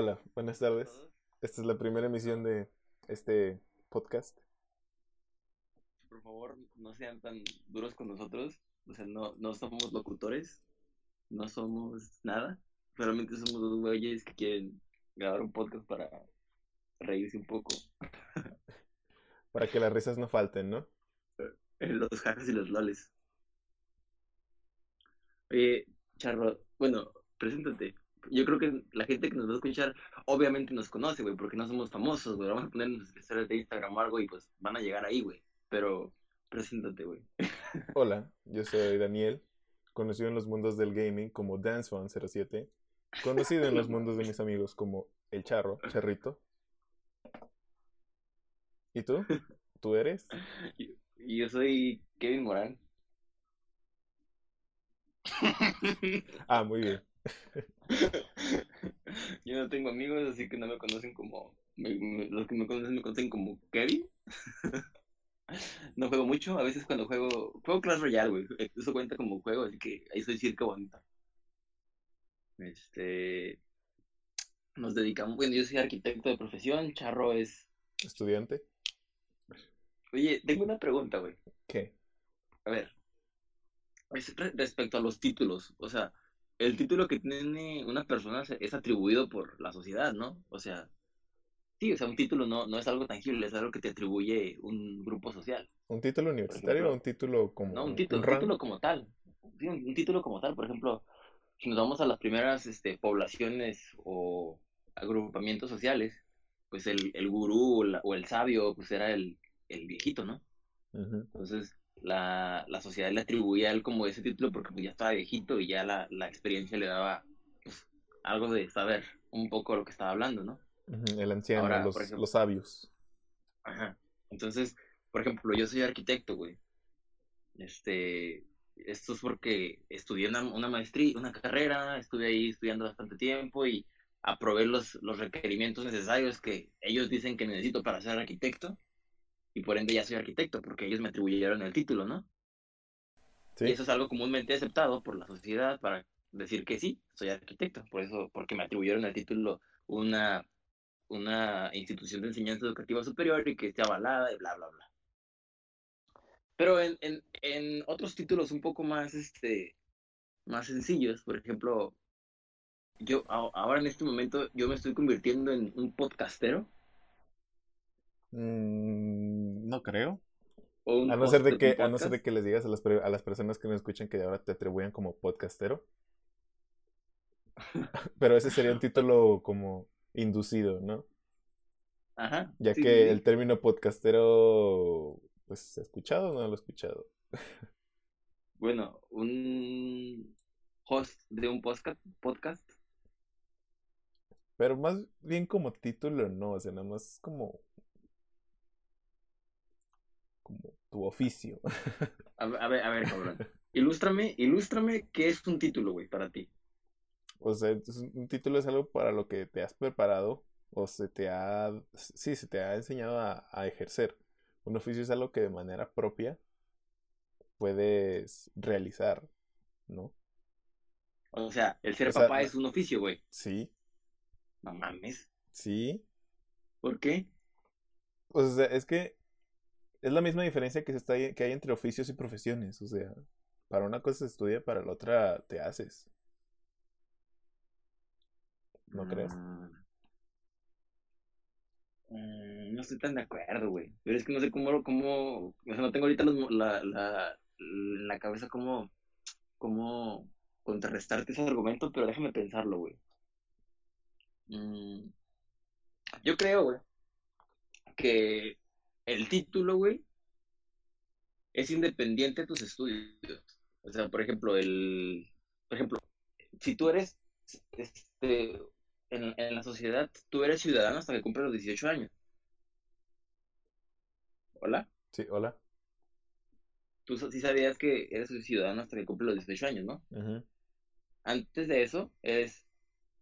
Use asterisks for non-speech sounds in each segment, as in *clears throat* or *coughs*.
Hola, buenas tardes. Esta es la primera emisión de este podcast. Por favor, no sean tan duros con nosotros. O sea, no, no somos locutores, no somos nada. Realmente somos dos güeyes que quieren grabar un podcast para reírse un poco. *laughs* Para que las risas no falten, ¿no? *laughs* Los jajas y los loles. Oye, Charro, bueno, preséntate. Yo creo que la gente que nos va a escuchar obviamente nos conoce, güey, porque no somos famosos, güey. Vamos a poner nuestras historias de Instagram o algo y pues van a llegar ahí, güey. Pero preséntate, güey. *laughs* Hola, yo soy Daniel, conocido en los mundos del gaming como DanceFan07, conocido en los mundos de mis amigos como El Charro, Charrito. ¿Y tú? ¿Tú eres? *laughs* Y yo soy Kevin Morán. Ah, muy bien. *laughs* *laughs* Yo no tengo amigos, así que no me conocen como. me- me- los que me conocen me conocen como Kevin. *laughs* No juego mucho, a veces cuando juego. Juego Clash Royale, güey. Eso cuenta como juego, así que ahí soy circa bonita. Este. Nos dedicamos. Bueno, yo soy arquitecto de profesión, Charro es. ¿Estudiante? Oye, tengo una pregunta, güey. ¿Qué? A ver, es re- respecto a los títulos, o sea, el título que tiene una persona es atribuido por la sociedad, ¿no? O sea, sí, o sea, un título no, no es algo tangible, es algo que te atribuye un grupo social. ¿Un título universitario o un título como No, un título, un título como tal. Sí, un, un título como tal, por ejemplo, si nos vamos a las primeras este, poblaciones o agrupamientos sociales, pues el, el gurú o, la- o el sabio, pues era el, el viejito, ¿no? Entonces, la, la sociedad le atribuía a él como ese título porque pues, ya estaba viejito y ya la, la experiencia le daba pues, algo de saber un poco lo que estaba hablando, ¿no? El anciano, Ahora, los, ejemplo- los sabios. Ajá. Entonces, por ejemplo, yo soy arquitecto, güey. Este, esto es porque estudié una, una maestría, una carrera, estuve ahí estudiando bastante tiempo y aprobé los, los requerimientos necesarios que ellos dicen que necesito para ser arquitecto y por ende ya soy arquitecto porque ellos me atribuyeron el título, ¿no? ¿Sí? Y eso es algo comúnmente aceptado por la sociedad para decir que sí, soy arquitecto. Por eso, porque me atribuyeron el título una, una institución de enseñanza educativa superior y que esté avalada y bla, bla, bla. Pero en, en, en otros títulos un poco más, este, más sencillos, por ejemplo, yo ahora en este momento yo me estoy convirtiendo en un podcastero Mm, no creo. A no ser de que, a no ser de que les digas a las, per- a las personas que me escuchan que ahora te atribuyan como podcastero. *laughs* Pero ese sería un título como inducido, ¿no? Ajá, Ya sí, que sí, el término podcastero, pues, ¿se ha escuchado o no lo he escuchado? *laughs* Bueno, un host de un podcast, podcast Pero más bien como título, no, o sea, nada más como, como tu oficio. *laughs* A, ver- a ver, a ver, cabrón. Ilústrame, ilústrame qué es un título, güey, para ti. O sea, un título es algo para lo que te has preparado o se te ha, sí, se te ha enseñado a, a ejercer. Un oficio es algo que de manera propia puedes realizar, ¿no? O sea, el ser O sea, papá es un oficio, güey. Sí, No mames. sí. ¿Por qué? O sea, es que es la misma diferencia que, se está, que hay entre oficios y profesiones. O sea, para una cosa se estudia, para la otra te haces. ¿No crees? Mm. Mm, no estoy tan de acuerdo, güey. Pero es que no sé cómo, cómo, o sea, no tengo ahorita los la, la, la cabeza cómo, cómo contrarrestarte ese argumento, pero déjame pensarlo, güey. Mm, yo creo, güey, que el título, güey, es independiente de tus estudios. O sea, por ejemplo, el, por ejemplo, si tú eres, este, en, en la sociedad, tú eres ciudadano hasta que cumples los 18 años. Hola, Sí, hola. tú sí sabías que eres ciudadano hasta que cumples los 18 años, ¿no? Antes de eso, eres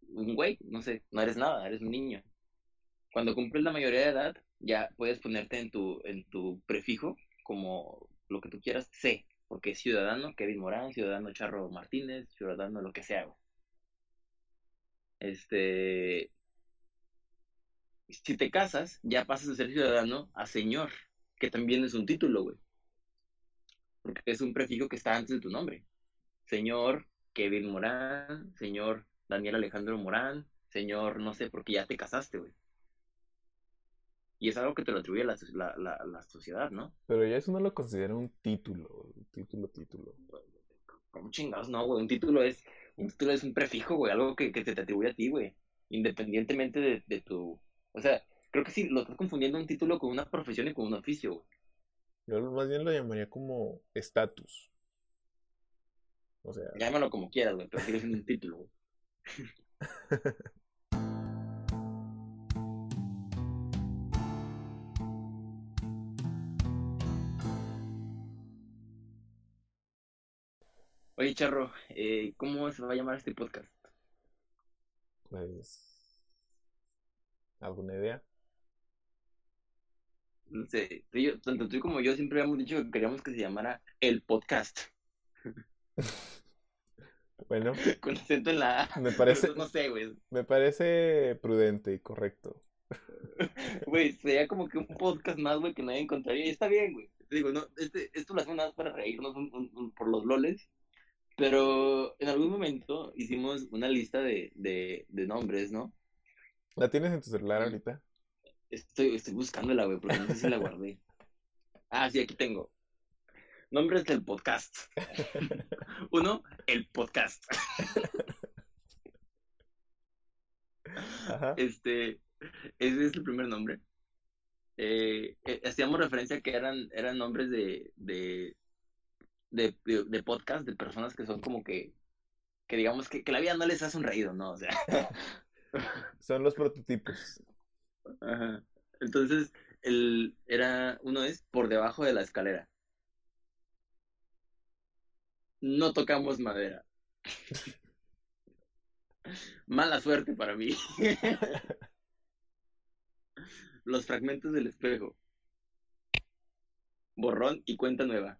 un güey, no sé, no eres nada, eres un niño. Cuando cumples la mayoría de edad, ya puedes ponerte en tu, en tu prefijo como lo que tú quieras, C, porque es ciudadano Kevin Morán, ciudadano Charro Martínez, ciudadano lo que sea. Este, Si te casas, ya pasas de ser ciudadano a señor, que también es un título, güey. Porque es un prefijo que está antes de tu nombre. Señor Kevin Morán, señor Daniel Alejandro Morán, señor, no sé, porque ya te casaste, güey. Y es algo que te lo atribuye la, la, la, sociedad, ¿no? Pero ya eso no lo considera un título, un título, título. ¿Cómo chingados? No, güey, un título es un título es un prefijo, güey, algo que, que te atribuye a ti, güey. Independientemente de, de, tu... O sea, creo que sí, lo estás confundiendo un título con una profesión y con un oficio, güey. Yo más bien lo llamaría como estatus. O sea... Llámalo como quieras, güey, pero siendo un título, güey. *laughs* Oye, Charro, eh, ¿cómo se va a llamar este podcast? Pues. ¿Alguna idea? No sé, tanto tú como yo siempre habíamos dicho que queríamos que se llamara El Podcast. *laughs* Bueno. *laughs* Con acento en la Me parece. No sé, güey. Me parece prudente y correcto. *laughs* Güey, sería como que un podcast más, güey, que nadie encontraría. Y está bien, güey. Te digo, no, este, esto lo hacemos nada para reírnos por los loles. Pero en algún momento hicimos una lista de, de, de nombres, ¿no? ¿La tienes en tu celular ahorita? Estoy, estoy buscándola, güey, porque no sé si la guardé. *laughs* Ah, sí, aquí tengo. Nombres del podcast. *laughs* Uno, el podcast. *laughs* Este, ese es el primer nombre. Eh, eh, hacíamos referencia a que eran, eran nombres de, de, de, de, podcast de personas que son como que, que digamos que, que la vida no les ha sonreído, ¿no? O sea. *laughs* son los prototipos. Ajá. Entonces, el, era, uno es por debajo de la escalera no tocamos madera. *laughs* Mala suerte para mí. *laughs* Los fragmentos del espejo. Borrón y cuenta nueva.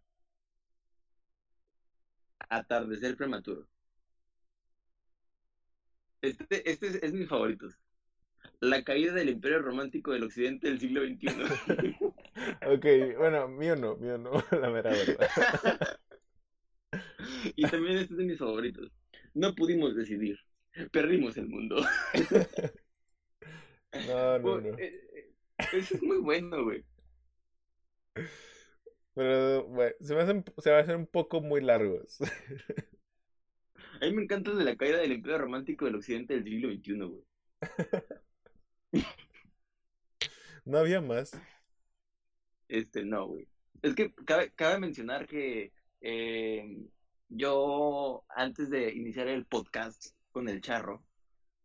Atardecer prematuro. Este, este es, mi favorito. La caída del imperio romántico del occidente del siglo XXI. *laughs* ok, bueno, mío no, mío no, *laughs* la mera verdad. *laughs* Y también este es de mis favoritos. No pudimos decidir. Perdimos el mundo. No, no, no. Eh, eh, eso es muy bueno, güey. Pero, bueno, se, me hacen, se va a hacer un poco muy largos. *laughs* A mí me encanta de la caída del empleo romántico del occidente del siglo XXI, güey. *laughs* ¿No había más? Este, no, güey. Es que cabe, cabe mencionar que eh, yo, antes de iniciar el podcast con el charro,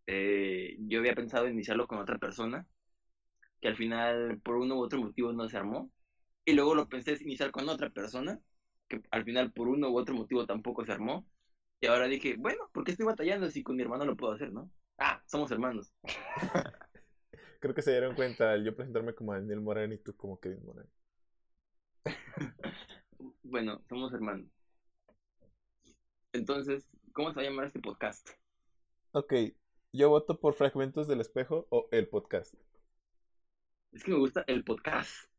eh, yo había pensado iniciarlo con otra persona, que al final, por uno u otro motivo, no se armó. Y luego lo pensé iniciar con otra persona, que al final, por uno u otro motivo, tampoco se armó. Y ahora dije, bueno, ¿por qué estoy batallando si con mi hermano lo puedo hacer, no? Ah, somos hermanos. *laughs* Creo que se dieron cuenta al yo presentarme como Daniel Morán y tú como Kevin Morán. *laughs* bueno, somos hermanos. Entonces, ¿cómo se va a llamar este podcast? Ok, yo voto por Fragmentos del Espejo o el podcast. Es que me gusta el podcast.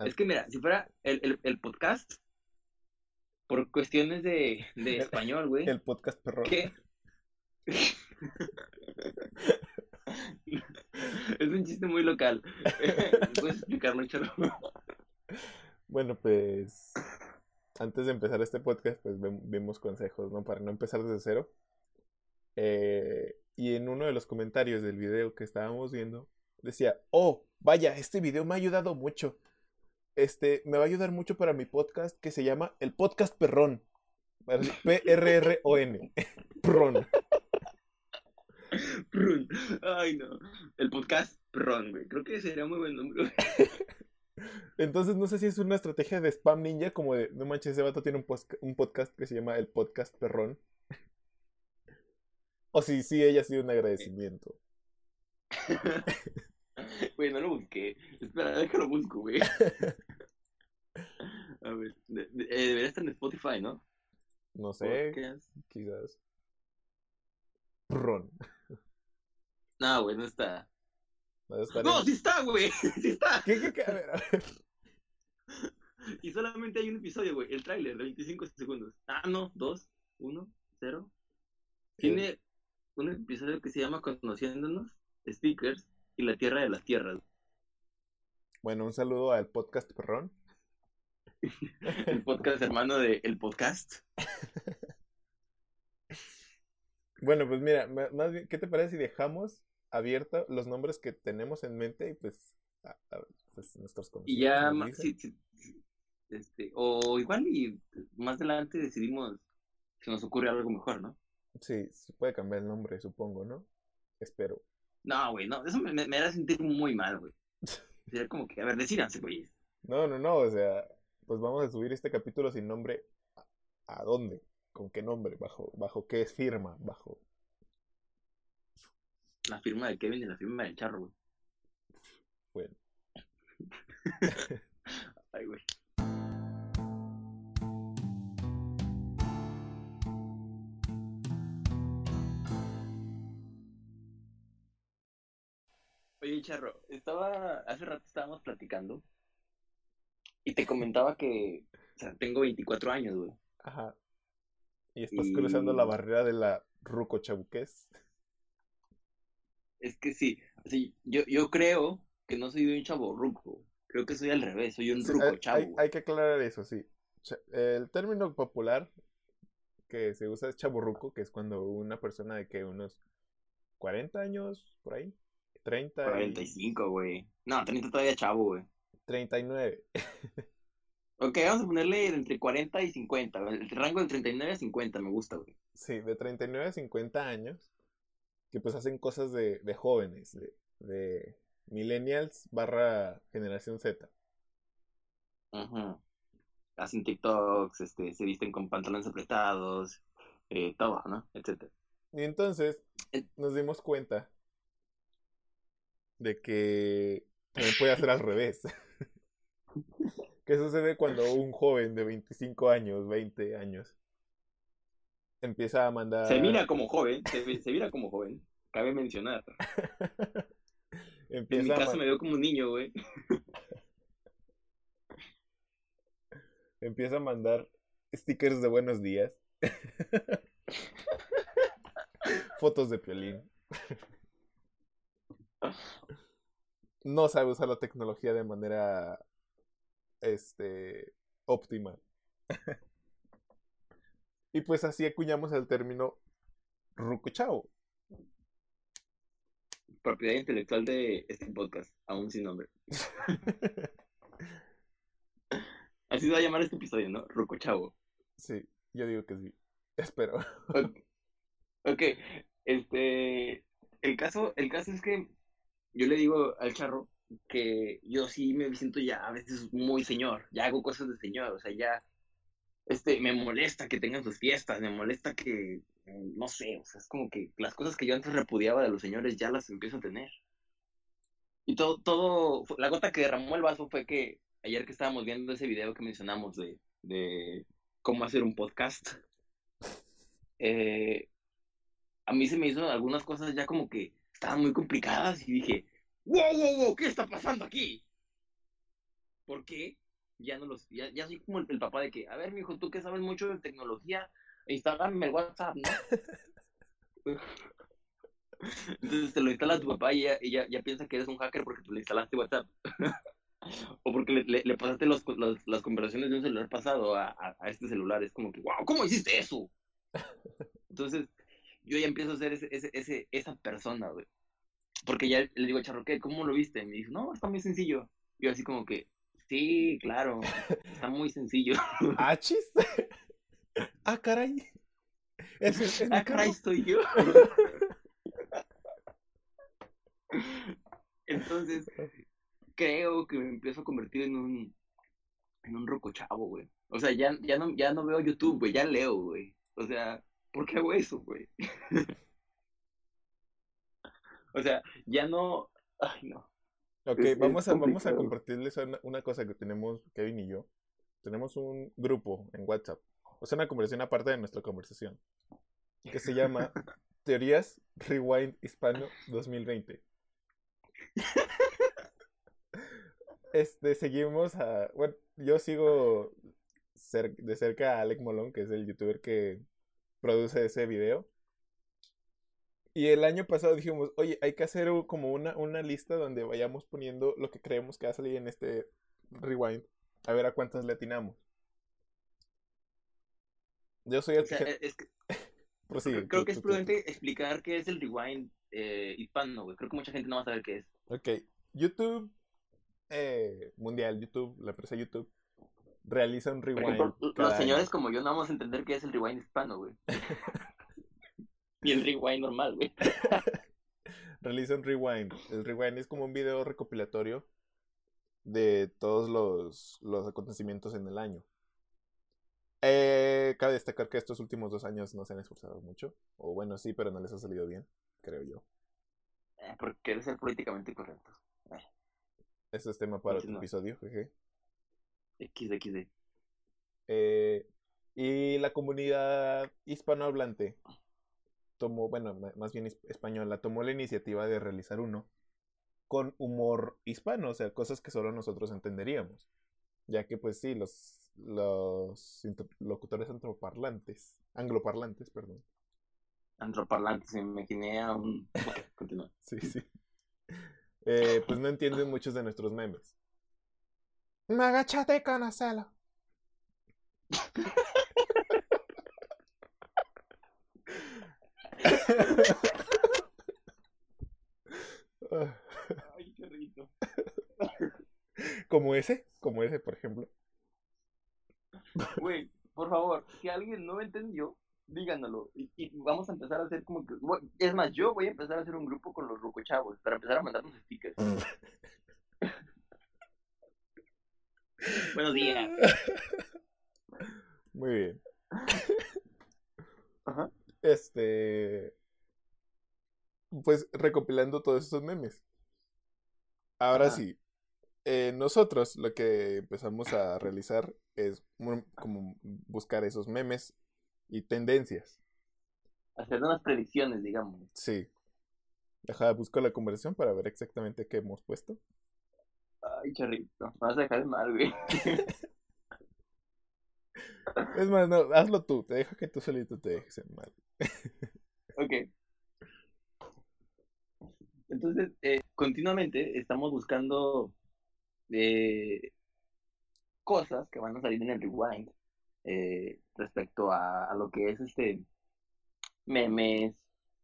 Es que mira, si fuera el, el, podcast, por cuestiones de, de *laughs* español, güey. El podcast perro. ¿Qué? es un chiste muy local. *laughs* ¿Puedes explicarlo, Charo? Bueno, pues antes de empezar este podcast, pues vimos consejos, ¿no? Para no empezar desde cero. Eh, y en uno de los comentarios del video que estábamos viendo, decía, oh, vaya, este video me ha ayudado mucho. Este, me va a ayudar mucho para mi podcast que se llama El Podcast Perrón. *laughs* P-R-R-O-N. Prón. Prón. Ay, no. El podcast Prón, güey. Creo que sería muy buen nombre. Entonces no sé si es una estrategia de spam ninja como de, no manches, ese vato tiene un, un podcast que se llama el podcast perrón. o si sí ella ha sido un agradecimiento. *laughs* *laughs* Güey, no lo busqué. Espera, déjalo busco, güey. *laughs* A ver, eh, debería estar en Spotify, ¿no? No sé. Quizás. Perrón. No, güey, no está. No, sí está, güey. *laughs* Sí está. ¿Qué, qué, qué? A ver, a ver. Y solamente hay un episodio, güey. El tráiler de 25 segundos. Ah, no. Dos, uno, cero. Tiene un episodio que se llama Conociéndonos, Stickers y la Tierra de las Tierras. Bueno, un saludo al podcast Perrón. *laughs* El podcast hermano de El Podcast. *laughs* Bueno, pues mira, más bien, ¿qué te parece si dejamos abierto los nombres que tenemos en mente y pues, a- a- pues nuestros Y ya, sí, este, o igual y más adelante decidimos si nos ocurre algo mejor, ¿no? Sí, se puede cambiar el nombre, supongo, ¿no? Espero. No, güey, no, eso me, me, me hará sentir muy mal, güey. *laughs* Sería como que, a ver, decídanse, güey. No, no, no, o sea, pues vamos a subir este capítulo sin nombre. ¿A, a dónde? ¿Con qué nombre? ¿Bajo, bajo qué firma? ¿Bajo? La firma de Kevin y la firma del Charro, güey. Bueno. *laughs* Ay, güey. Charro, estaba, hace rato estábamos platicando y te comentaba que, o sea, tengo 24 años, güey. Ajá. Y estás cruzando la barrera de la ruco chabuqués. Es que sí, así, yo, yo creo que no soy un chavo ruco, creo que soy al revés, soy un Sí, ruco hay, chavo, hay- hay que aclarar eso, sí. El término popular que se usa es chaburruco, que es cuando una persona de que unos 40 años, por ahí, 30 y 45, güey. No, 30 todavía chavo, güey. 39. *laughs* Ok, vamos a ponerle entre 40 y 50. güey. El rango de 39 a 50 me gusta, güey. Sí, de 39 a 50 años, que pues hacen cosas de, de jóvenes, de, de millennials barra generación Z. Ajá. Hacen TikToks, este, se visten con pantalones apretados, eh, todo, ¿no? Etcétera. Y entonces nos dimos cuenta de que también puede hacer al revés. *laughs* ¿Qué sucede cuando un joven de 25 años, 20 años, empieza a mandar... Se mira como joven, se, mira como joven. Cabe mencionar. *laughs* En mi a caso me veo como un niño, güey. *laughs* empieza a mandar stickers de buenos días. Fotos de piolín. No sabe usar la tecnología de manera este óptima. y pues así acuñamos el término rucuchao. Propiedad intelectual de este podcast, aún sin nombre. *laughs* Así se va a llamar este episodio, ¿no? Ruco Chavo. sí, yo digo que sí. Espero. Ok, ok, este, el caso, el caso es que yo le digo al charro que yo sí me siento ya a veces muy señor, ya hago cosas de señor, o sea, ya, este, me molesta que tengan sus fiestas, me molesta que, no sé, o sea, es como que las cosas que yo antes repudiaba de los señores ya las empiezo a tener. Y todo, todo, la gota que derramó el vaso fue que ayer que estábamos viendo ese video que mencionamos de, de cómo hacer un podcast, eh, a mí se me hizo algunas cosas ya como que estaban muy complicadas y dije, wow, wow, wow, ¿qué está pasando aquí? ¿Por qué? Ya no los, ya, ya soy como el, papá de que, a ver, mijo, tú que sabes mucho de tecnología, instálame el WhatsApp, ¿no? *laughs* Entonces te lo instala tu papá y ya, ya, ya piensa que eres un hacker porque tú le instalaste WhatsApp. *laughs* o porque le, pasaste los- las conversaciones de un celular pasado a, a, a este celular. Es como que, wow, ¿cómo hiciste eso? Entonces, yo ya empiezo a ser ese, ese, ese, esa persona, güey. Porque ya le digo, Charro, ¿qué? ¿Cómo lo viste? Me dice, no, está muy sencillo. Yo así como que, sí, claro, está muy sencillo. *laughs* Ah, caray. Es, es mi ah, caray, soy yo. *laughs* Entonces, creo que me empiezo a convertir en un, en un roco chavo, güey. O sea, ya, ya, no, ya no veo YouTube, güey, ya leo, güey. O sea, ¿por qué hago eso, güey? *laughs* o sea, ya no... Ay, no. Ok, Es- es vamos, a, vamos a compartirles una, una cosa que tenemos Kevin y yo. Tenemos un grupo en WhatsApp. O sea, una conversación aparte de nuestra conversación. Que se llama *laughs* Teorías Rewind Hispano 2020. *laughs* este, seguimos a. Bueno, yo sigo de cerca a Alec Molón, que es el youtuber que produce ese video. Y el año pasado dijimos, oye, hay que hacer como una, una lista donde vayamos poniendo lo que creemos que va a salir en este rewind. A ver a cuántas le atinamos. Yo soy el *laughs* que... Es que... creo, que es prudente explicar qué es el rewind eh, hispano, güey. Creo que mucha gente no va a saber qué es. Ok. YouTube eh, mundial, YouTube, la empresa YouTube, realiza un rewind. los señores como yo no vamos a entender qué es el rewind hispano, güey. *laughs* y el rewind normal, güey. *laughs* realiza un rewind. El rewind es como un video recopilatorio de todos los, los acontecimientos en el año. Eh, cabe destacar que estos últimos dos años no se han esforzado mucho. O bueno, sí, pero no les ha salido bien, creo yo. Eh, porque quiere ser políticamente correcto. Eh. Este es tema para otro episodio, jeje. XD. Eh, y la comunidad hispanohablante tomó, bueno, más bien española, tomó la iniciativa de realizar uno con humor hispano, o sea, cosas que solo nosotros entenderíamos. Ya que, pues sí, los, los locutores antroparlantes, angloparlantes, perdón. Antroparlantes, me imaginé a un. *laughs* Continúa. sí, sí. Eh, pues no entienden muchos de nuestros memes. Me agachate con hacerlo. Ay, qué rico. Como ese, como ese, por ejemplo. Güey, por favor, si alguien no entendió, díganoslo. Y, vamos a empezar a hacer como que. Es más, yo voy a empezar a hacer un grupo con los rucochavos para empezar a mandarnos stickers. Buenos días. Muy bien. *laughs* Ajá. Este. Pues recopilando todos esos memes. Ahora sí. Eh, nosotros lo que empezamos a realizar es como buscar esos memes y tendencias. Hacer unas predicciones, digamos. Sí. Deja, busco la conversación para ver exactamente qué hemos puesto. Ay, charrito, me vas a dejar mal, güey. *laughs* es más, no, hazlo tú, te dejo que tú solito te dejes mal. *laughs* ok. Entonces, eh, continuamente estamos buscando eh, cosas que van a salir en el rewind eh, respecto a, lo que es este memes,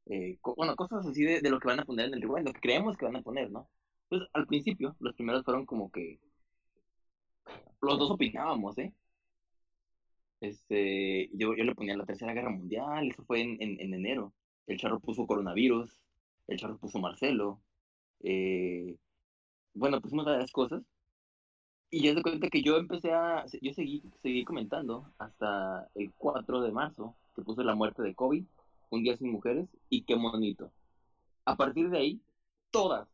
eh, bueno, cosas así de, de, lo que van a poner en el rewind, lo que creemos que van a poner, ¿no? Pues al principio, los primeros fueron como que los dos opinábamos, ¿eh? Este, yo, yo le ponía la Tercera Guerra Mundial, eso fue en, en, enero. El charro puso coronavirus, el charro puso Marcelo. Eh, bueno, pusimos varias cosas. Y ya se cuenta que yo empecé a, yo seguí, seguí comentando hasta el 4 de marzo, que puse la muerte de Kobe, un día sin mujeres, y qué bonito. A partir de ahí, todas,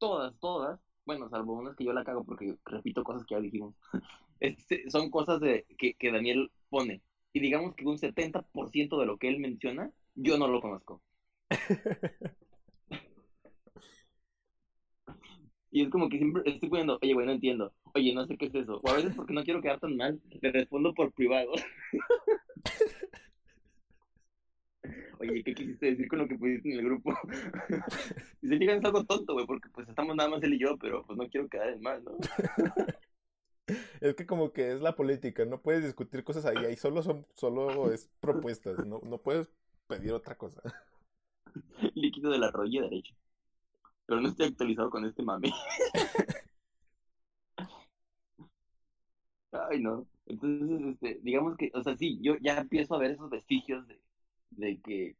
todas, todas, bueno, salvo unas que yo la cago porque repito cosas que ya dijimos, *laughs* este, son cosas de, que, que Daniel pone. Y digamos que un 70% de lo que él menciona, yo no lo conozco. *laughs* y es como que siempre estoy poniendo, oye, güey, no entiendo. Oye, no sé qué es eso. O a veces porque no quiero quedar tan mal, le respondo por privado. *laughs* Oye, ¿qué quisiste decir con lo que pusiste en el grupo? y se fijan, es algo tonto, güey, porque pues estamos nada más él y yo, pero pues no quiero quedar en mal, ¿no? *laughs* es que como que es la política, no puedes discutir cosas ahí, ahí solo son, solo es propuestas, no, no puedes pedir otra cosa. *laughs* Líquido de la rodilla derecha. Pero no estoy actualizado con este mame. *laughs* Ay, no. Entonces, este, digamos que, o sea, sí, yo ya empiezo a ver esos vestigios de, de que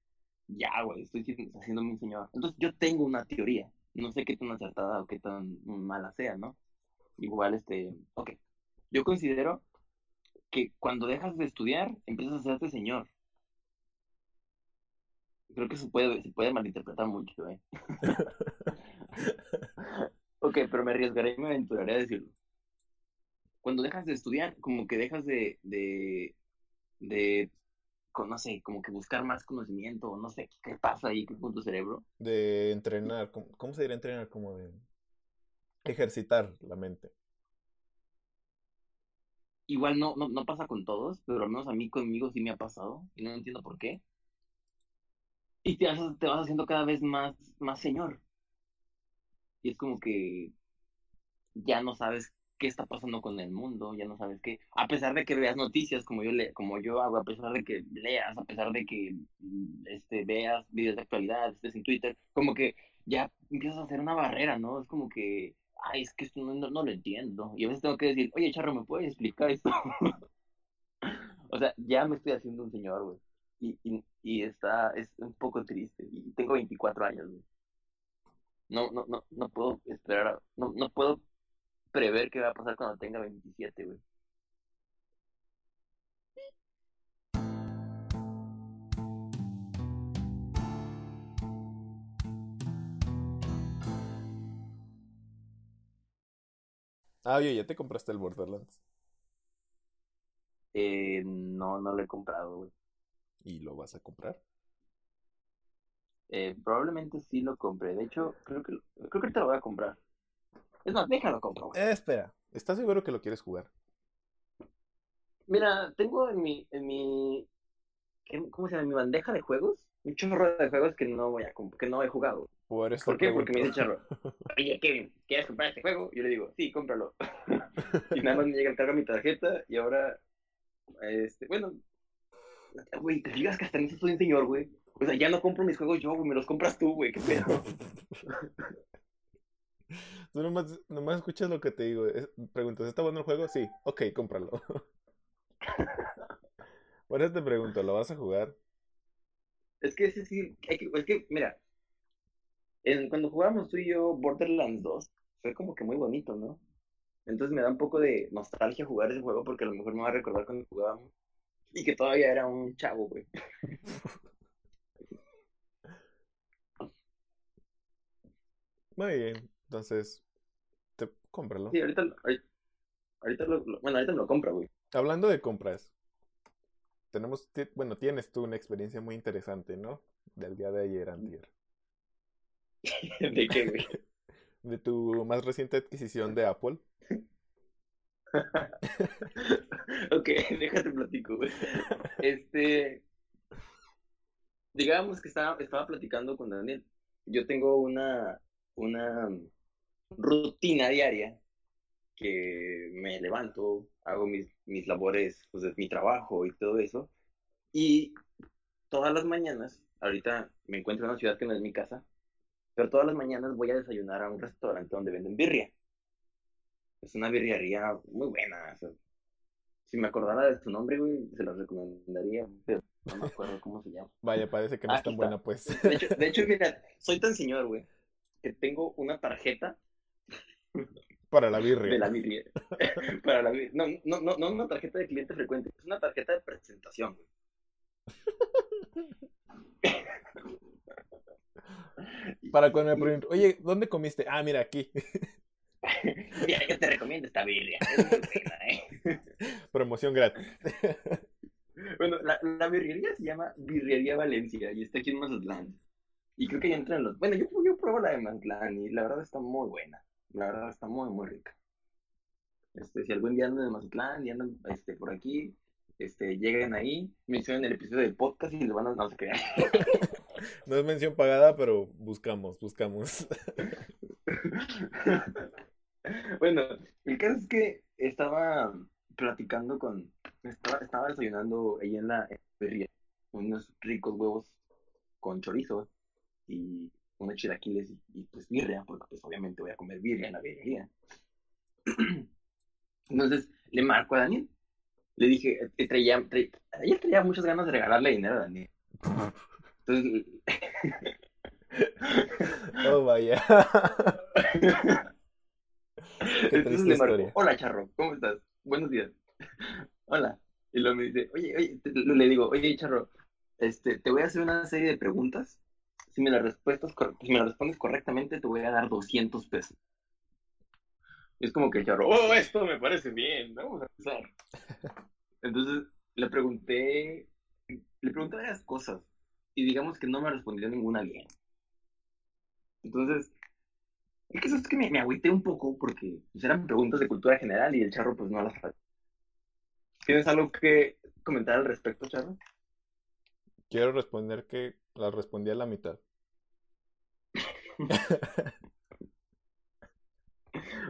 ya, güey, estoy haciendo mi señor. Entonces yo tengo una teoría, no sé qué tan acertada o qué tan mala sea, ¿no? Igual, este, ok, yo considero que cuando dejas de estudiar, empiezas a hacerte señor. Creo que se puede, se puede malinterpretar mucho, ¿eh? *laughs* ok, pero me arriesgaré y me aventuraré a decirlo. Cuando dejas de estudiar, como que dejas de, de, de no sé, como que buscar más conocimiento, no sé qué pasa ahí con tu cerebro. De entrenar, ¿cómo, se diría entrenar? Como de... ejercitar la mente. Igual no, no, no pasa con todos, pero al menos a mí conmigo sí me ha pasado y no entiendo por qué. Y te, haces- te vas haciendo cada vez más, más señor. Y es como que ya no sabes qué está pasando con el mundo, ya no sabes qué, a pesar de que veas noticias como yo le, como yo hago, a pesar de que leas, a pesar de que mm, este veas videos de actualidad, estés en Twitter, como que ya empiezas a hacer una barrera, ¿no? Es como que, ay, es que esto no, no, lo entiendo. Y a veces tengo que decir, oye, Charro, ¿me puedes explicar esto? *laughs* O sea, ya me estoy haciendo un señor, güey. Y, y, y está, es un poco triste. Y tengo 24 años, güey. No, no, no, no puedo esperar, no, no puedo prever qué va a pasar cuando tenga 27, güey. Ah, oye, ya te compraste el Borderlands. Eh, no, no lo he comprado, güey. ¿Y lo vas a comprar? Eh, probablemente sí lo compré. De hecho, creo que, creo que ahorita lo voy a comprar. Es más, déjalo compro. Eh, espera, ¿estás seguro que lo quieres jugar? Mira, tengo en mi, en mi, ¿qué- ¿cómo se llama? En mi bandeja de juegos, un chorro de juegos que no voy a, que no he jugado. Por, eso ¿Por qué? Porque me dice Charro, *laughs* oye, Kevin, ¿quieres comprar este juego? Yo le digo, sí, cómpralo. *laughs* Y nada más me llega el cargo a mi tarjeta y ahora, este, bueno, güey, te digas que hasta en eso soy un señor, güey. O sea, ya no compro mis juegos yo, güey, me los compras tú, güey, qué pedo. *laughs* *laughs* Tú nomás, nomás escuchas lo que te digo. es- preguntas, ¿está bueno el juego? Sí, ok, cómpralo. *laughs* Por eso te pregunto, ¿lo vas a jugar? Es que sí, hay que, es que, mira, en, cuando jugábamos tú y yo Borderlands 2, fue como que muy bonito, ¿no? Entonces me da un poco de nostalgia jugar ese juego porque a lo mejor me va a recordar cuando jugábamos y que todavía era un chavo, güey. *laughs* Muy bien, entonces, te, cómpralo. Sí, ahorita, ahorita, lo, bueno, ahorita lo compro, güey. Hablando de compras, tenemos, bueno, tienes tú una experiencia muy interesante, ¿no? Del día de ayer, antier. *laughs* ¿De qué, güey? *laughs* De tu más reciente adquisición de Apple. *laughs* Ok, déjate platico, güey. Este, digamos que estaba, estaba platicando con Daniel. Yo tengo una, una rutina diaria que me levanto, hago mis, mis labores, pues de mi trabajo y todo eso. Y todas las mañanas, ahorita me encuentro en una ciudad que no es mi casa, pero todas las mañanas voy a desayunar a un restaurante donde venden birria. Es una birrería muy buena. o sea, si me acordara de su nombre, güey, se lo recomendaría, pero no me acuerdo cómo se llama. Vaya, parece que no es Aquí tan está. buena, pues. De hecho, de hecho, mira, soy tan señor, güey, que tengo una tarjeta Para la de birria. la birria. *laughs* Para la birria. No, no, no, no una tarjeta de cliente frecuente, es una tarjeta de presentación. *laughs* Para cuando me pregunto, oye, ¿dónde comiste? Ah, mira, aquí. *laughs* Mira, yo te recomiendo esta birria, es muy buena, ¿eh? Promoción gratis. Bueno, la, la birrería se llama Birrería Valencia y está aquí en Mazatlán. Y creo que ya entran los... Bueno, yo, yo pruebo la de Mazatlán y la verdad está muy buena. La verdad está muy, muy rica. Este, si algún día andan de Mazatlán y andan este, por aquí, este, lleguen ahí, mencionen el episodio del podcast y les van a... No se crean. *laughs* No es mención pagada, pero buscamos, buscamos. *laughs* Bueno, el caso es que estaba platicando con... Estaba, estaba desayunando ahí en la birrería unos ricos huevos con chorizo y unos chilaquiles y, y, pues birria, porque pues obviamente voy a comer birria en la birrería. *clears throat* Entonces le marco a Daniel. Le dije, eh, traía, traía, ayer traía muchas ganas de regalarle dinero a Daniel. Entonces, *laughs* Oh, vaya. *laughs* Qué Entonces le marco, historia. hola Charro, ¿cómo estás? Buenos días. *laughs* Hola. Y luego me dice, oye, oye, le digo, oye Charro, este, te voy a hacer una serie de preguntas. Si me las respuestas, si me las respondes correctamente, te voy a dar 200 pesos. Es como que el Charro, oh, esto me parece bien, vamos a empezar. *laughs* Entonces le pregunté, le pregunté varias cosas y digamos que no me respondió ninguna bien. Entonces El caso es que me, me agüité un poco porque pues, eran preguntas de cultura general y el charro pues no las ¿Tienes algo que comentar al respecto, charro? Quiero responder que las respondí a la mitad. *laughs*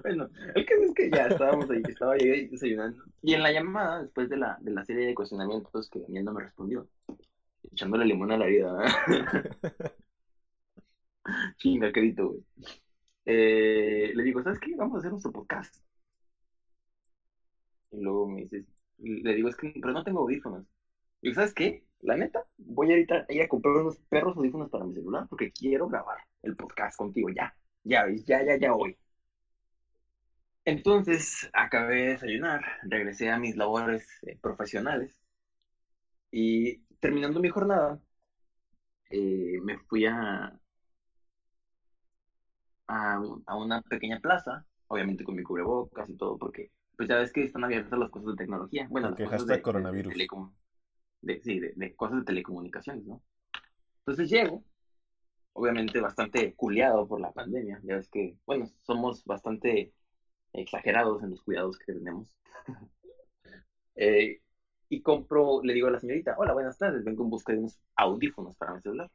Bueno, el caso es que ya estábamos ahí, estaba ahí desayunando. Y en la llamada, después de la, de la serie de cuestionamientos que Daniel no me respondió, echándole limón a la vida. *laughs* Chinga, quedito, güey. Eh, le digo, ¿sabes qué? Vamos a hacer nuestro podcast. Y luego me dices, le digo, es que, pero no tengo audífonos. Y digo, ¿sabes qué? La neta, voy a ir a, ir a comprar unos perros audífonos para mi celular porque quiero grabar el podcast contigo ya. Ya, ya, ya, ya hoy. Entonces acabé de desayunar, regresé a mis labores eh, profesionales y terminando mi jornada, eh, me fui a, a, a, una pequeña plaza, obviamente con mi cubrebocas y todo, porque pues ya ves que están abiertas las cosas de tecnología. Bueno, las cosas de, coronavirus. De, sí, de, cosas de telecomunicaciones, ¿no? Entonces llego, obviamente bastante culiado por la pandemia, ya ves que, bueno, somos bastante exagerados en los cuidados que tenemos. *laughs* eh, y compro, le digo a la señorita, hola, buenas tardes, vengo en busca de unos audífonos para mi celular.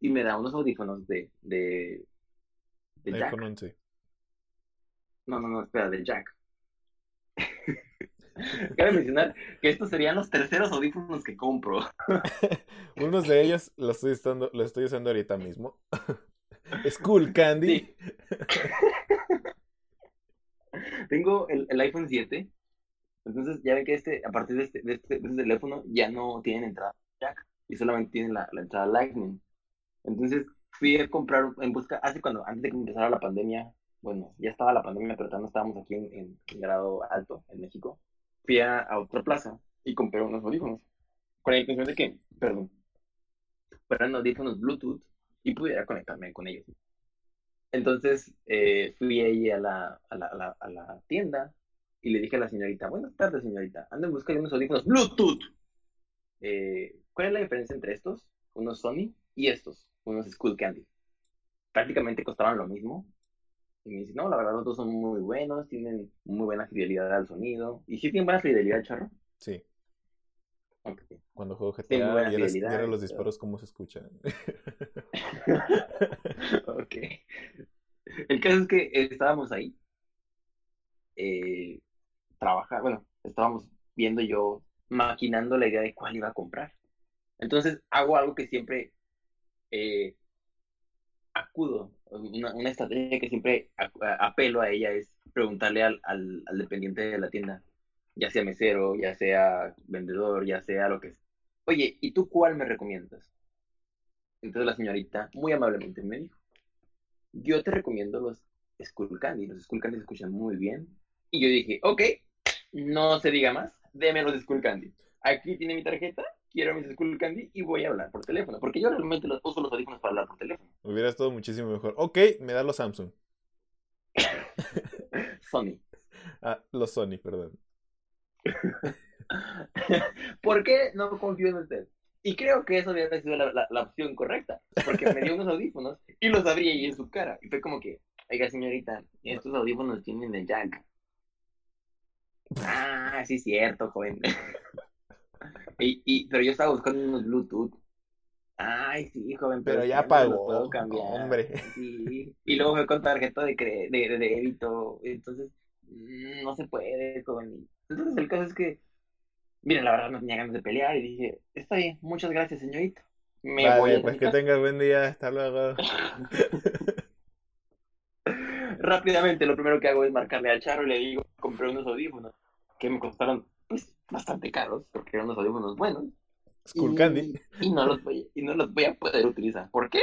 Y me da unos audífonos de, de, de Jack. No, no, no, espera, de Jack. *laughs* *laughs* Cabe mencionar que estos serían los terceros audífonos que compro. *laughs* Unos de ellos los estoy, usando, los estoy usando ahorita mismo. *laughs* School Candy. Tengo el, el, iPhone 7. Entonces ya ven que este, a partir de este, de este, de este teléfono ya no tienen entrada jack y solamente tienen la, la, entrada Lightning. Entonces fui a comprar en busca, hace cuando, antes de que empezara la pandemia, bueno, ya estaba la pandemia, pero todavía no estábamos aquí en, en, grado alto, en México. Fui a, otra plaza y compré unos audífonos. Con la intención de que, perdón, fueran audífonos Bluetooth y pudiera conectarme con ellos. Entonces eh, fui ahí a la, tienda y le dije a la señorita, buenas tardes señorita, ando en busca de unos audífonos Bluetooth. Eh, ¿Cuál es la diferencia entre estos? Unos Sony y estos, unos School Candy. Prácticamente costaban lo mismo. Y me dice, no, la verdad los dos son muy buenos, tienen muy buena fidelidad al sonido. ¿Y sí tienen buena fidelidad, Charro? Sí. Okay. Cuando juego GTA, vieron los disparos cómo se escuchan. *laughs* ok. El caso es que estábamos ahí. Eh, trabajar, bueno, estábamos viendo yo, maquinando la idea de cuál iba a comprar. Entonces hago algo que siempre eh, acudo, una, una, estrategia que siempre apelo a ella es preguntarle al, al, dependiente de la tienda, ya sea mesero, ya sea vendedor, ya sea lo que sea. Oye, ¿y tú cuál me recomiendas? Entonces la señorita muy amablemente me dijo, yo te recomiendo los Skull Candy, los Skull Candy se escuchan muy bien. Y yo dije, ok, no se diga más, deme los Skull Candy. Aquí tiene mi tarjeta, quiero mis Skull Candy y voy a hablar por teléfono, porque yo realmente los uso los audífonos para hablar por teléfono. Hubiera estado muchísimo mejor. Ok, me da los Samsung. *laughs* Sony. Ah, los Sony, perdón. *laughs* ¿Por qué no confío en usted? Y creo que eso hubiera sido la, la, opción correcta, porque me dio unos audífonos y los abrí ahí en su cara. Y fue como que, oiga señorita, estos audífonos tienen el jack. *laughs* Ah, sí cierto, joven. Y, y, pero yo estaba buscando unos Bluetooth. Ay, sí, joven, pero, ya pagó. puedo cambiar. Hombre. Sí. Y luego fue con tarjeta de, de, de débito. Entonces, mm, no se puede, joven. Entonces el caso es que Mira, la verdad no tenía ganas de pelear y dije, está bien, muchas gracias, señorita. Me vale, voy a pues que tengas buen día, hasta luego. *laughs* Rápidamente, lo primero que hago es marcarle al charro y le digo, compré unos audífonos que me costaron, pues, bastante caros, porque eran unos audífonos buenos. School y, Candy. Y no, los voy, y no los voy a poder utilizar. ¿Por qué?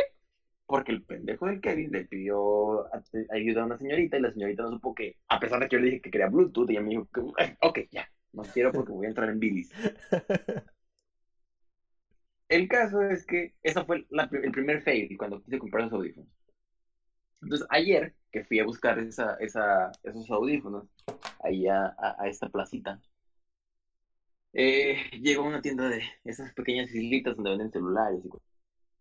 Porque el pendejo de Kevin le pidió ayuda a una señorita y la señorita no supo que, a pesar de que yo le dije que quería Bluetooth, ella me dijo que, ok, ya, no quiero porque voy a entrar en bilis. *laughs* El caso es que eso fue la, el primer fail cuando quise comprar los audífonos. Entonces, ayer que fui a buscar esa, esa, esos audífonos, ahí a, a, esta placita, eh, llego a una tienda de esas pequeñas islitas donde venden celulares.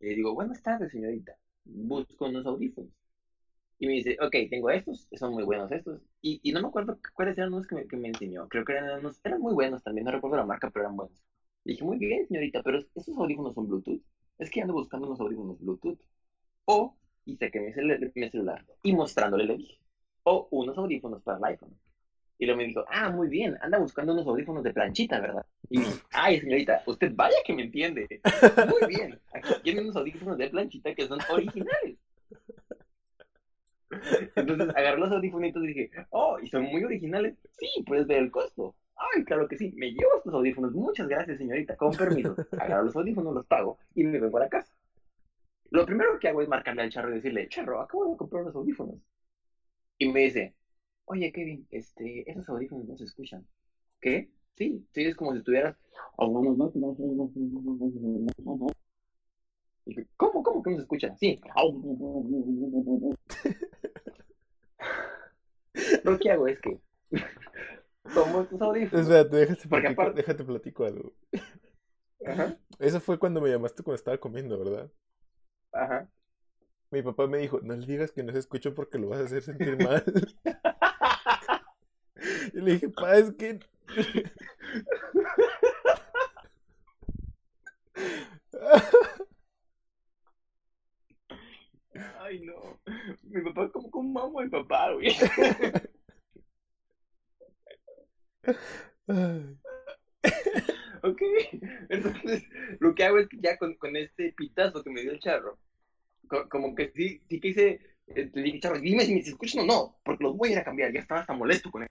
Y, y digo, buenas tardes, señorita. Busco unos audífonos. Y me dice, ok, tengo estos, son muy buenos estos. Y, y no me acuerdo cuáles eran los que me, que me enseñó. Creo que eran unos, eran muy buenos también, no recuerdo la marca, pero eran buenos. Le dije, muy bien, señorita, pero esos audífonos son Bluetooth. Es que ando buscando unos audífonos Bluetooth. O, y saqué mi celular y mostrándole le dije, o unos audífonos para el iPhone. Y luego me dijo, ah, muy bien, anda buscando unos audífonos de planchita, ¿verdad? Y dije, ay, señorita, usted vaya que me entiende. Muy bien, aquí tiene unos audífonos de planchita que son originales. Entonces agarré los audífonitos y dije, oh, ¿y son muy originales? Sí, puedes ver el costo. Ay, claro que sí, me llevo estos audífonos. Muchas gracias, señorita, con permiso. Agarro los audífonos, los pago y me vengo a casa. Lo primero que hago es marcarle al charro y decirle, charro, acabo de comprar unos audífonos. Y me dice, oye, Kevin, este, esos audífonos no se escuchan. ¿Qué? Sí, sí, es como si estuvieras... ¿Cómo, cómo que no se escucha? Sí. *laughs* Lo que hago es que *laughs* tomo estos audífonos. Espérate, déjate, platico, déjate platico algo. Ajá. Eso fue cuando me llamaste cuando estaba comiendo, ¿verdad? Ajá. Mi papá me dijo, no le digas que no se escucha porque lo vas a hacer sentir mal. *laughs* y le dije, pa, es que... Ay, no. Mi papá como con mamá mi papá, güey. ok, entonces lo que hago es que ya con, con este pitazo que me dio el charro, como que sí, sí que hice, eh, le dije, charro, dime si me escuchan o no, porque los voy a ir a cambiar, ya estaba hasta molesto con él.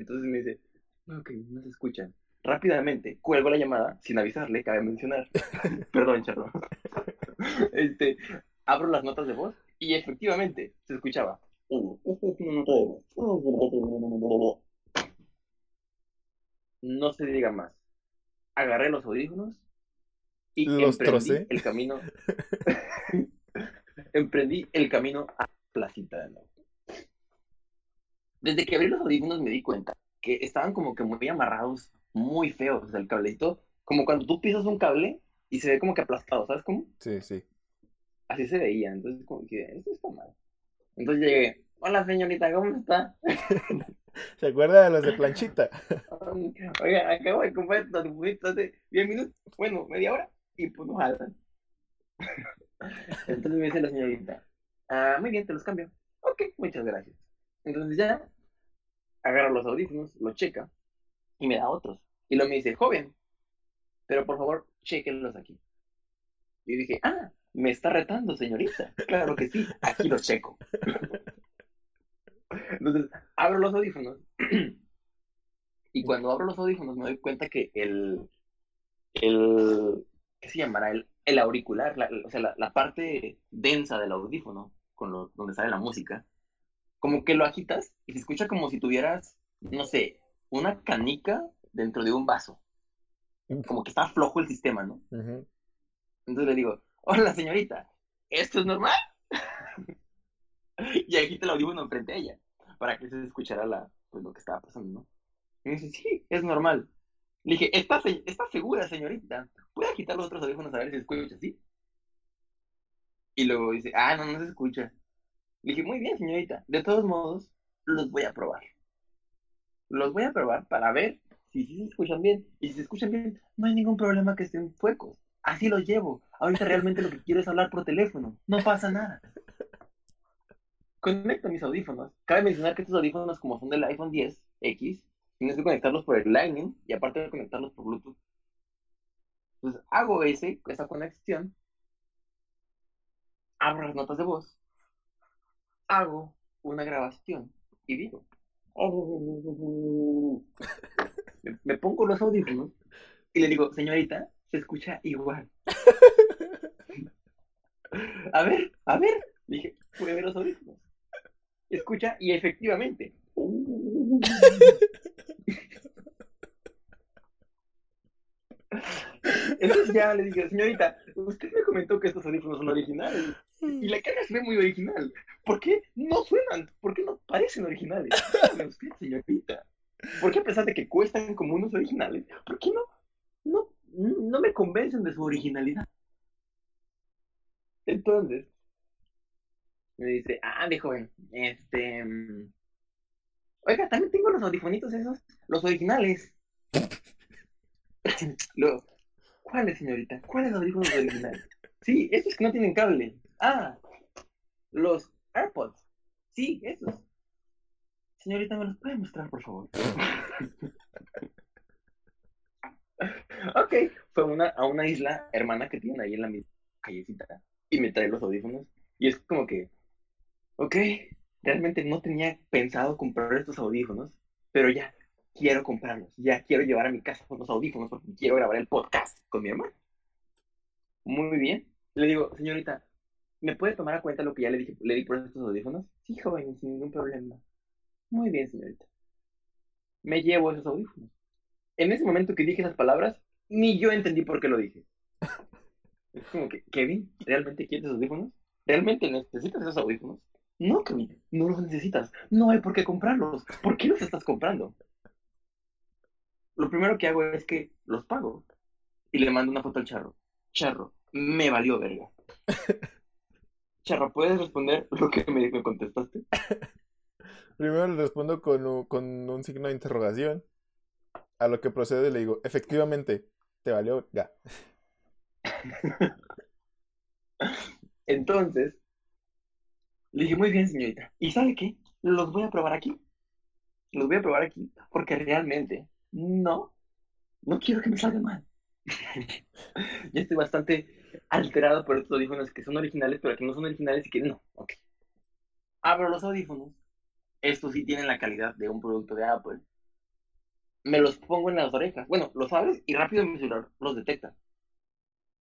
Entonces me dice, ok, no se escuchan. Rápidamente cuelgo la llamada sin avisarle, cabe mencionar. *laughs* Perdón, charro. *laughs* este, abro las notas de voz y efectivamente se escuchaba. No se diga más. Agarré los audífonos y los emprendí trocé. el camino. *laughs* emprendí el camino a Placita de nuevo. Desde que abrí los audífonos me di cuenta que estaban como que muy amarrados, muy feos, o sea, el cablecito, como cuando tú pisas un cable y se ve como que aplastado, ¿sabes cómo? Sí, sí. Así se veía, entonces como que esto está mal. Entonces llegué, hola señorita, ¿cómo está? *laughs* ¿Se acuerda de los de planchita? *laughs* Oiga, acabo de comprar estos audífonos hace 10 minutos, bueno, media hora, y pues no jalan. *laughs* Entonces me dice la señorita, ah, muy bien, te los cambio. Ok, muchas gracias. Entonces ya agarra los audífonos, los checa y me da otros. Y luego me dice, joven, pero por favor, chequenlos aquí. Y dije, ah, me está retando, señorita. Claro que sí, aquí los checo. *laughs* Entonces, abro los audífonos. *clears throat* y cuando abro los audífonos me doy cuenta que el, el ¿qué se llamará? El, el auricular, la, o sea, la, la, parte densa del audífono, con lo, donde sale la música, como que lo agitas y se escucha como si tuvieras, no sé, una canica dentro de un vaso. Como que está flojo el sistema, ¿no? Uh -huh. Entonces le digo, hola señorita, ¿esto es normal? *laughs* y agita el audífono enfrente a ella, para que se escuchara la, pues, lo que estaba pasando, ¿no? Y me dice, sí, es normal. Le dije, ¿está, ¿está segura, señorita? ¿Puede agitar los otros audífonos a ver si escucha así? Y luego dice, ah, no, no se escucha. Le dije, muy bien, señorita. De todos modos, los voy a probar. Los voy a probar para ver si se escuchan bien. Y si se escuchan bien, no hay ningún problema que estén fuecos. Así los llevo. Ahorita realmente lo que quiero es hablar por teléfono. No pasa nada. Conecto mis audífonos. Cabe mencionar que estos audífonos, como son del iPhone 10X, tienes que conectarlos por el Lightning y aparte de conectarlos por Bluetooth. Entonces hago ese, esa conexión, abro las notas de voz, hago una grabación y digo, me, me pongo los audífonos y le digo, señorita, se escucha igual. *laughs* a ver, a ver, dije, puede ver los audífonos. Escucha y efectivamente. *laughs* Entonces ya le dije, señorita, usted me comentó que estos audífonos son originales. Y la caja se ve muy original. ¿Por qué no suenan? ¿Por qué no parecen originales? Usted, señorita. ¿Por qué a pesar de que cuestan como unos originales, por qué no, no, no me convencen de su originalidad? Entonces, Me dice, ah, de joven, este... mm, Oiga, también tengo los audifonitos esos, los originales. *laughs* Luego, ¿cuáles, señorita? ¿Cuáles audífonos originales? Sí, esos que no tienen cable. Ah, los AirPods. Sí, esos. Señorita, ¿me los puede mostrar, por favor? ok, fue una, a una isla hermana que tienen ahí en la misma callecita y me trae los audífonos. Y es como que, ok, realmente no tenía pensado comprar estos audífonos, pero ya quiero comprarlos. Ya quiero llevar a mi casa los audífonos porque quiero grabar el podcast con mi hermano. Muy bien. Le digo, señorita, ¿me puede tomar a cuenta lo que ya le dije, le di por estos audífonos? Sí, joven, sin ningún problema. Muy bien, señorita. Me llevo esos audífonos. En ese momento que dije esas palabras, ni yo entendí por qué lo dije. *laughs* Es como que, Kevin, ¿realmente quieres esos audífonos? ¿Realmente necesitas esos audífonos? No, Kevin, no los necesitas. No hay por qué comprarlos. ¿Por qué los estás comprando? Lo primero que hago es que los pago y le mando una foto al charro. Charro, me valió verga. *laughs* Charro, ¿puedes responder lo que me, me contestaste? *laughs* Primero le respondo con un, con un signo de interrogación. A lo que procede le digo, efectivamente, te valió ga. *laughs* Entonces, le dije, muy bien, señorita. ¿Y sabe qué? Los voy a probar aquí. Los voy a probar aquí porque realmente no, no quiero que me salga mal. *laughs* ya estoy bastante alterado por estos audífonos que son originales, pero que no son originales y que no. Ok. Abro los audífonos. Estos sí tienen la calidad de un producto de Apple. Me los pongo en las orejas. Bueno, los abres y rápido mi celular los detecta.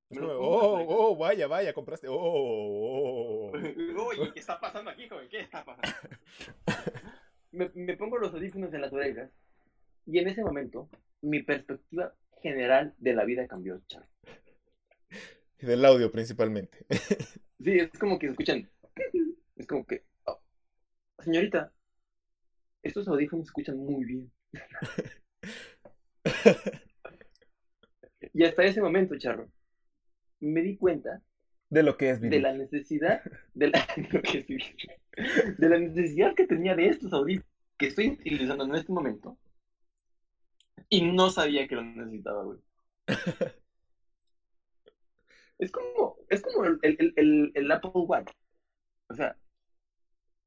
Me los *laughs* oh, orejas. oh, vaya, vaya, compraste. Oh, oh, oh. *laughs* Oye, ¿qué está pasando aquí, joven? ¿Qué está pasando? *laughs* Me, me pongo los audífonos en las orejas y en ese momento mi perspectiva general de la vida cambió, Char. Y del audio principalmente. *laughs* Sí, es como que se escuchan. Es como que. oh, señorita, estos audífonos escuchan muy bien. *laughs* Y hasta ese momento, Charro, me di cuenta De lo que es de vivir. la necesidad, de la, *laughs* lo que sí, de la necesidad que tenía de estos audífonos que estoy utilizando en este momento. Y no sabía que lo necesitaba, güey. Es como, es como el, el, el, el Apple Watch. O sea,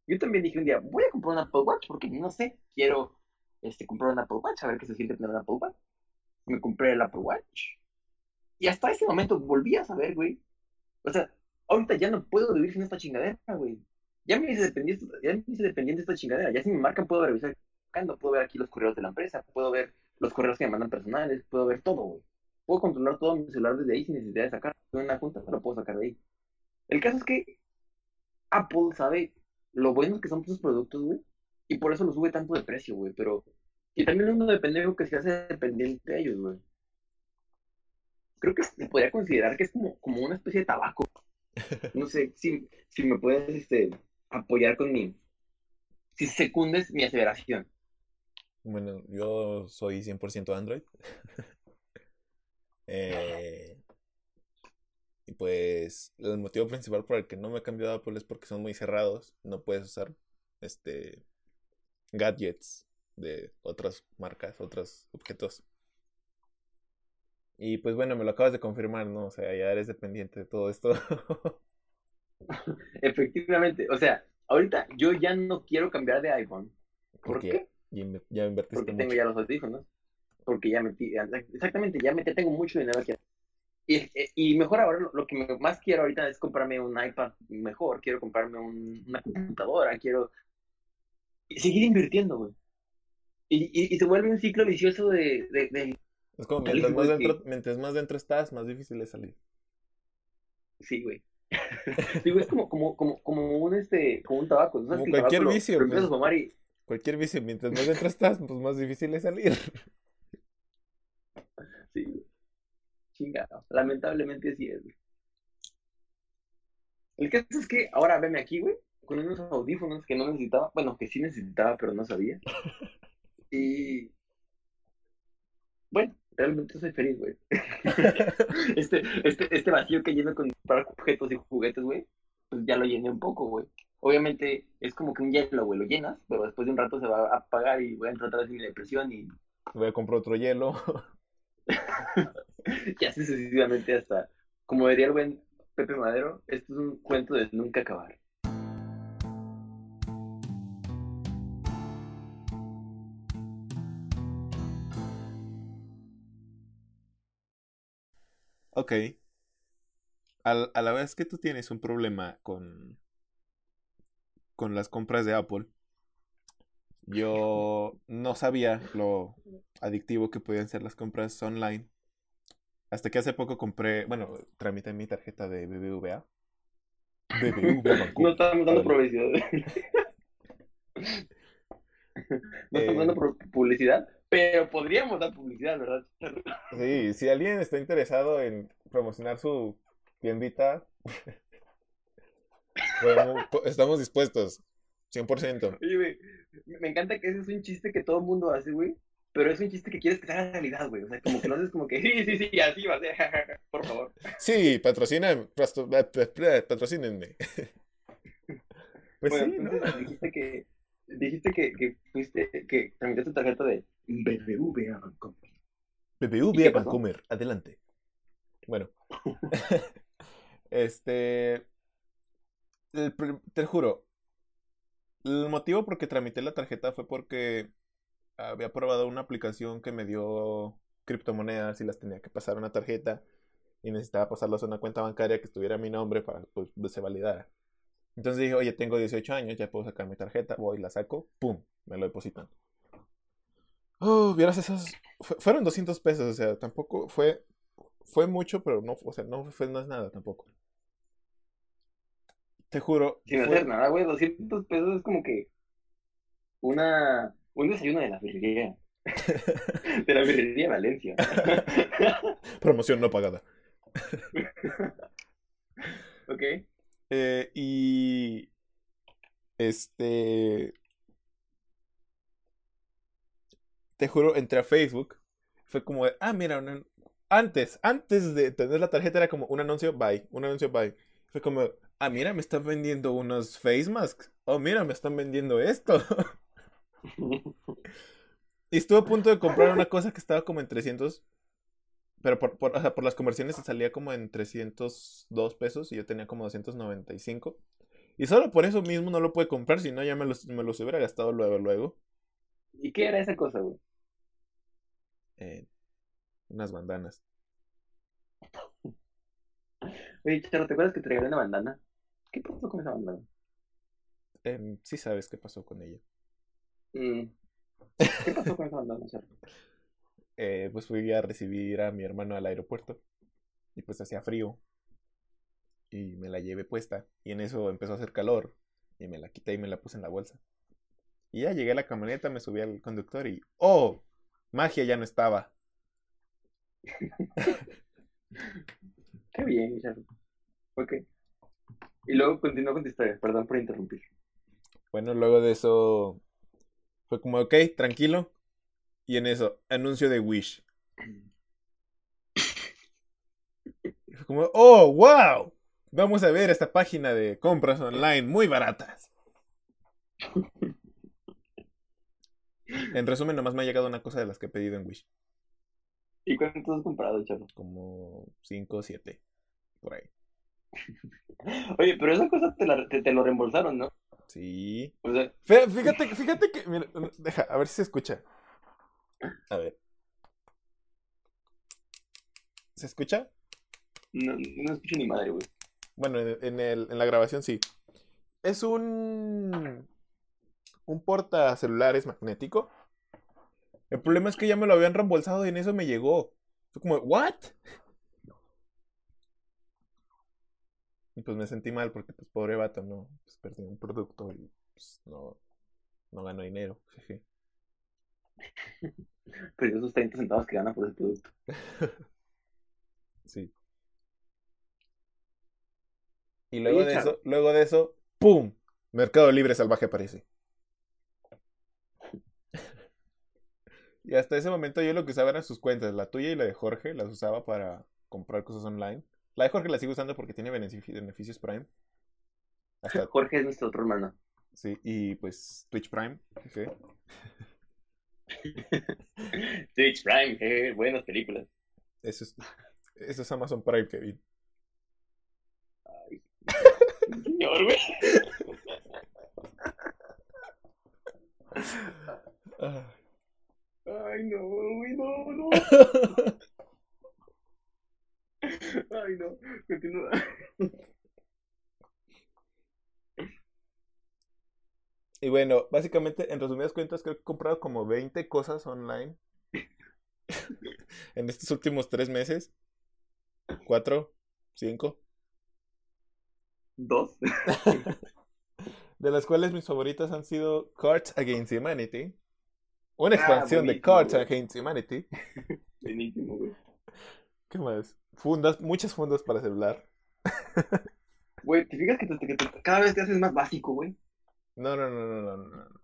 yo también dije un día, voy a comprar un Apple Watch porque no sé, quiero este, comprar un Apple Watch, a ver qué se siente tener un Apple Watch. Me compré el Apple Watch. Y hasta ese momento volví a saber, güey. O sea, ahorita ya no puedo vivir sin esta chingadera, güey. Ya me hice dependiente, ya me hice dependiente de esta chingadera. Ya si me marcan puedo revisar, puedo ver aquí los correos de la empresa, puedo ver los correos que me mandan personales, puedo ver todo, güey. Puedo controlar todo mi celular desde ahí sin necesidad de sacar una junta, lo puedo sacar de ahí. El caso es que Apple sabe lo buenos que son sus productos, güey, y por eso los sube tanto de precio, güey, pero... Y también uno depende de lo que se hace dependiente de ellos, güey. Creo que se podría considerar que es como, como una especie de tabaco. *laughs* No sé si, si me puedes este, apoyar con mi... Si secundes mi aseveración. Bueno, yo soy 100% Android. *laughs* Eh, y pues el motivo principal por el que no me he cambiado a Apple es porque son muy cerrados. No puedes usar este gadgets de otras marcas, otros objetos. Y pues bueno, me lo acabas de confirmar, ¿no? O sea, ya eres dependiente de todo esto. *laughs* *laughs* Efectivamente, o sea, ahorita yo ya no quiero cambiar de iPhone. ¿Por Porque qué? ya, inve- ya invertiste Porque tengo ya los audífonos. Porque ya metí, exactamente, ya metí, tengo mucho dinero aquí. Y, y mejor ahora, lo, lo que me- más quiero ahorita es comprarme un iPad mejor, quiero comprarme un- una computadora, quiero seguir invirtiendo, güey. Y, y, y se vuelve un ciclo vicioso de, de, de- Es como mientras más igual que- dentro, mientras más dentro estás, más difícil es salir. Sí, güey. *laughs* Digo, es como, como, como, como un este, como un tabaco. ¿no? ¿Sabes Como cualquier tabaco lo- vicio, lo fumar y Cualquier vicio, mientras más dentro estás, pues más difícil es salir. *laughs* Sí, güey. Chingado. Lamentablemente sí es, güey. El caso es que ahora veme aquí, güey, con unos audífonos que no necesitaba. Bueno, que sí necesitaba, pero no sabía. *laughs* Y. Bueno, realmente soy feliz, güey. *laughs* Este, este, este vacío que lleno con para objetos y juguetes, güey, pues ya lo llené un poco, güey. obviamente es como que un hielo, güey, lo llenas, pero después de un rato se va a apagar y voy a entrar otra vez en mi depresión y Voy a comprar otro hielo. *laughs* y así sucesivamente hasta, como diría el buen Pepe Madero, esto es un cuento de nunca acabar. Ok. Al- a la vez que tú tienes un problema con, con las compras de Apple, yo no sabía lo adictivo que podían ser las compras online. Hasta que hace poco compré, bueno, tramité mi tarjeta de BBVA. BBVA *laughs* Banco. No estamos dando publicidad. *laughs* No Eh. estamos dando pro- publicidad, pero podríamos dar publicidad, ¿verdad? Sí, si alguien está interesado en promocionar su tiendita, *laughs* estamos dispuestos, 100%. Oye, güey, me encanta que ese es un chiste que todo el mundo hace, güey, pero es un chiste que quieres que sea realidad, güey. O sea, como que lo haces como que, *laughs* sí, sí, sí, así va a ser, *laughs* por favor. Sí, patrocinan, pasto- pa- pa- pa- patrocínenme. *laughs* Pues Bueno, sí, ¿no? dijiste que, dijiste que, que fuiste, que tramitaste tu tarjeta de BBVA Banco. ¿Y BBVA? Vancomer, adelante. Bueno, este, el te juro, el motivo por que tramité la tarjeta fue porque había probado una aplicación que me dio criptomonedas y las tenía que pasar a una tarjeta y necesitaba pasarlas a una cuenta bancaria que estuviera mi nombre para pues, que se validara. Entonces dije, oye, tengo 18 años, ya puedo sacar mi tarjeta, voy, la saco, pum, me lo depositan. Oh, vieras esos, fu- fueron 200 pesos, o sea, tampoco fue, fue mucho, pero no, o sea, no fue, no es nada tampoco. Te juro, Sin fue- hacer nada, güey, 200 pesos es como que una, un desayuno de la birrería. *laughs* De la birrería de Valencia. *laughs* promoción no pagada. *laughs* ¿Ok? Eh, y este te juro, entré a Facebook. Fue como de, ah, mira, un- antes, antes de tener la tarjeta era como un anuncio, bye, un anuncio, bye. Fue como, ah, mira, me están vendiendo unos face masks. Oh, mira, me están vendiendo esto. *laughs* Y estuve a punto de comprar una cosa que estaba como en 300. Pero por, por, o sea, por las conversiones se salía como en 302 pesos y yo tenía como 295. Y solo por eso mismo no lo pude comprar, si no ya me los, me los hubiera gastado luego, luego. ¿Y qué era esa cosa, güey? Eh, unas bandanas. *laughs* Oye, Charo, ¿te acuerdas que te regalé una bandana? ¿Qué pasó con esa bandana? Em, sí sabes qué pasó con ella. Mm. ¿Qué pasó con esa bandana, Charo? Eh, pues fui a recibir a mi hermano al aeropuerto. Y pues hacía frío. Y me la llevé puesta. Y en eso empezó a hacer calor. Y me la quité y me la puse en la bolsa. Y ya llegué a la camioneta, me subí al conductor y ¡Oh! Magia ya no estaba. *laughs* Qué bien, Charo. Y luego continúa con tu historia, perdón por interrumpir. Bueno, luego de eso fue como, ok, tranquilo. Y en eso, anuncio de Wish. *coughs* Fue como, oh, wow. Vamos a ver esta página de compras online muy baratas. *laughs* En resumen, nomás me ha llegado una cosa de las que he pedido en Wish. ¿Y cuánto has comprado, Charo? Como 5 o 7. Por ahí. *laughs* Oye, pero esa cosa te, la, te, te lo reembolsaron, ¿no? Sí. O sea, Fí- Fíjate, fíjate que. mira, deja, a ver si se escucha. A ver. ¿Se escucha? no, no escucho ni madre, güey. Bueno, en, en el, en la grabación sí. Es un. Un porta celulares magnético. El problema es que ya me lo habían reembolsado y en eso me llegó. Fue como, ¿what? Y pues me sentí mal porque, pues, pobre vato, no. Pues perdí un producto y pues, no, no ganó dinero. jeje. Pero esos 30 centavos que gana por ese producto. *laughs* Sí. Y luego Oye, de eso, luego de eso, ¡pum! Mercado Libre Salvaje aparece. *laughs* Y hasta ese momento yo lo que usaba eran sus cuentas, la tuya y la de Jorge, las usaba para comprar cosas online. La de Jorge la sigo usando porque tiene benefici- beneficios Prime. Hasta, *laughs* Jorge es nuestro otro hermano. sí, y pues Twitch Prime. jeje. *laughs* Twitch Prime, eh, buenas películas. Eso es, eso es Amazon Prime, Kevin. Ay, *laughs* señor, güey. Ah. Ay, no, güey, no, no. Ay, no. Continúa. Y bueno, básicamente, en resumidas cuentas, creo que he comprado como 20 cosas online en estos últimos tres meses. Cuatro, cinco. Dos. *laughs* De las cuales mis favoritas han sido Cards Against Humanity. Una Ah, expansión de Cards güey. Against Humanity. *laughs* Buenísimo, güey. ¿Qué más? Fundas, muchas fundas para celular. *laughs* Güey, ¿te fijas que, te- que te- cada vez te haces más básico, güey? No, no, no, no, no, no.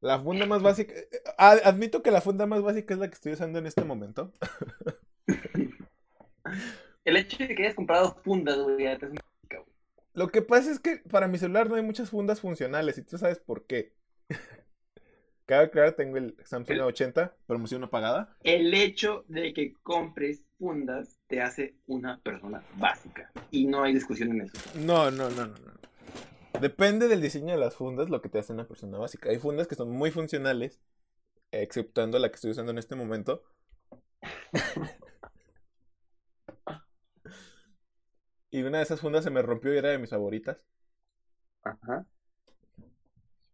La funda más básica. eh, ah, admito que la funda más básica es la que estoy usando en este momento. *laughs* El hecho de que hayas comprado fundas, güey, básica, güey. Lo que pasa es que para mi celular no hay muchas fundas funcionales y tú sabes por qué. *laughs* Cabe aclarar, tengo el Samsung A80, promoción no pagada. El hecho de que compres fundas te hace una persona básica. Y no hay discusión en eso. No, no, no, no, no. Depende del diseño de las fundas lo que te hace una persona básica. Hay fundas que son muy funcionales, exceptuando la que estoy usando en este momento. *laughs* y una de esas fundas se me rompió y era de mis favoritas. Ajá.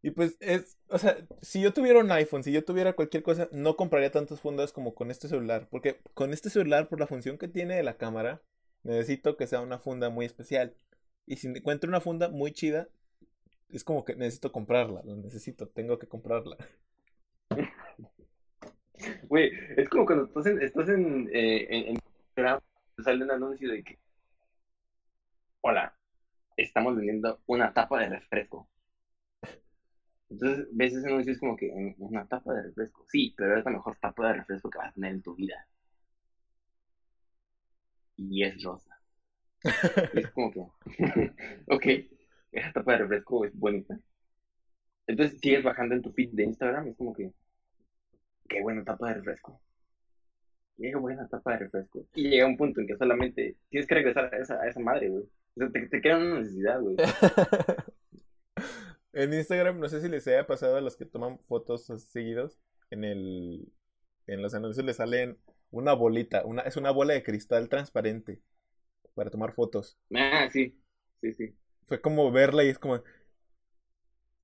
Y pues es, o sea, si yo tuviera un iPhone, si yo tuviera cualquier cosa, no compraría tantas fundas como con este celular. Porque con este celular, por la función que tiene de la cámara, necesito que sea una funda muy especial. Y si encuentro una funda muy chida, es como que necesito comprarla, lo necesito, tengo que comprarla. *laughs* Güey, es como cuando estás en, estás en, eh, en, en sale un anuncio de que, hola, estamos vendiendo una tapa de refresco. Entonces ves ese anuncio es como que, "Mm, una tapa de refresco. Sí, pero es la mejor tapa de refresco que vas a tener en tu vida. Y es rosa. Es como que, *laughs* ok, esa tapa de refresco es bonita. Entonces sigues bajando en tu feed de Instagram es como que, qué buena tapa de refresco. Qué buena tapa de refresco. Y llega un punto en que solamente tienes que regresar a esa, a esa madre, güey. O sea, te, te queda una necesidad, güey. *laughs* en Instagram, no sé si les haya pasado a los que toman fotos seguidos, en el en los anuncios les salen una bolita, una, es una bola de cristal transparente para tomar fotos. Ah, sí, sí, sí. Fue como verla y es como.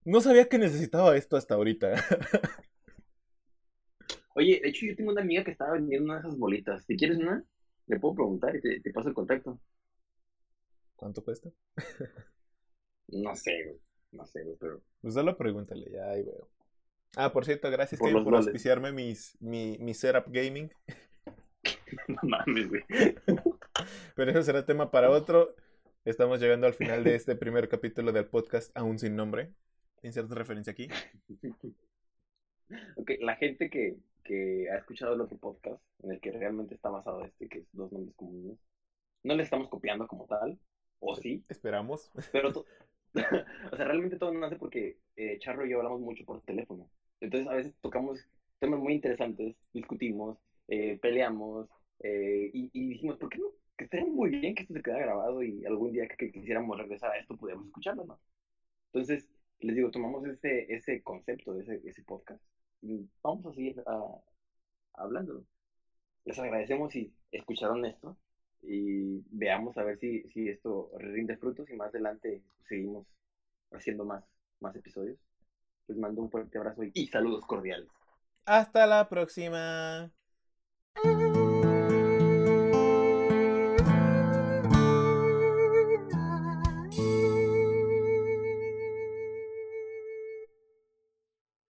No sabía que necesitaba esto hasta ahorita. *laughs* Oye, de hecho yo tengo una amiga que estaba vendiendo una de esas bolitas. Si quieres una, le puedo preguntar y te, te paso el contacto. ¿Cuánto cuesta? *laughs* No sé, güey. No sé, güey, pero... Pues solo pregúntale, ya ahí veo. Ah, por cierto, gracias Por Kevin por goles. auspiciarme mis, mi, mi setup gaming. *laughs* No mames, güey. Pero eso será tema para otro. Estamos llegando al final de este primer capítulo del podcast Aún sin nombre. Inserto referencia aquí. Ok, la gente que, que ha escuchado el otro podcast, en el que realmente está basado este, que es dos nombres comunes, no le estamos copiando como tal, o sí, Esperamos. pero *laughs* *laughs* o sea, realmente todo nace porque eh, Charro y yo hablamos mucho por teléfono. Entonces a veces tocamos temas muy interesantes, discutimos, eh, peleamos, eh, y, dijimos, ¿por qué no? Que estaría muy bien que esto se quedara grabado y algún día que, quisiéramos regresar a esto pudiéramos escucharlo, ¿no? Entonces, les digo, tomamos ese, ese concepto ese, ese podcast y vamos a seguir ah, hablándolo. Les agradecemos si escucharon esto y veamos a ver si, si esto rinde frutos y más adelante seguimos haciendo más, más episodios. Les mando un fuerte abrazo y, y saludos cordiales. Hasta la próxima.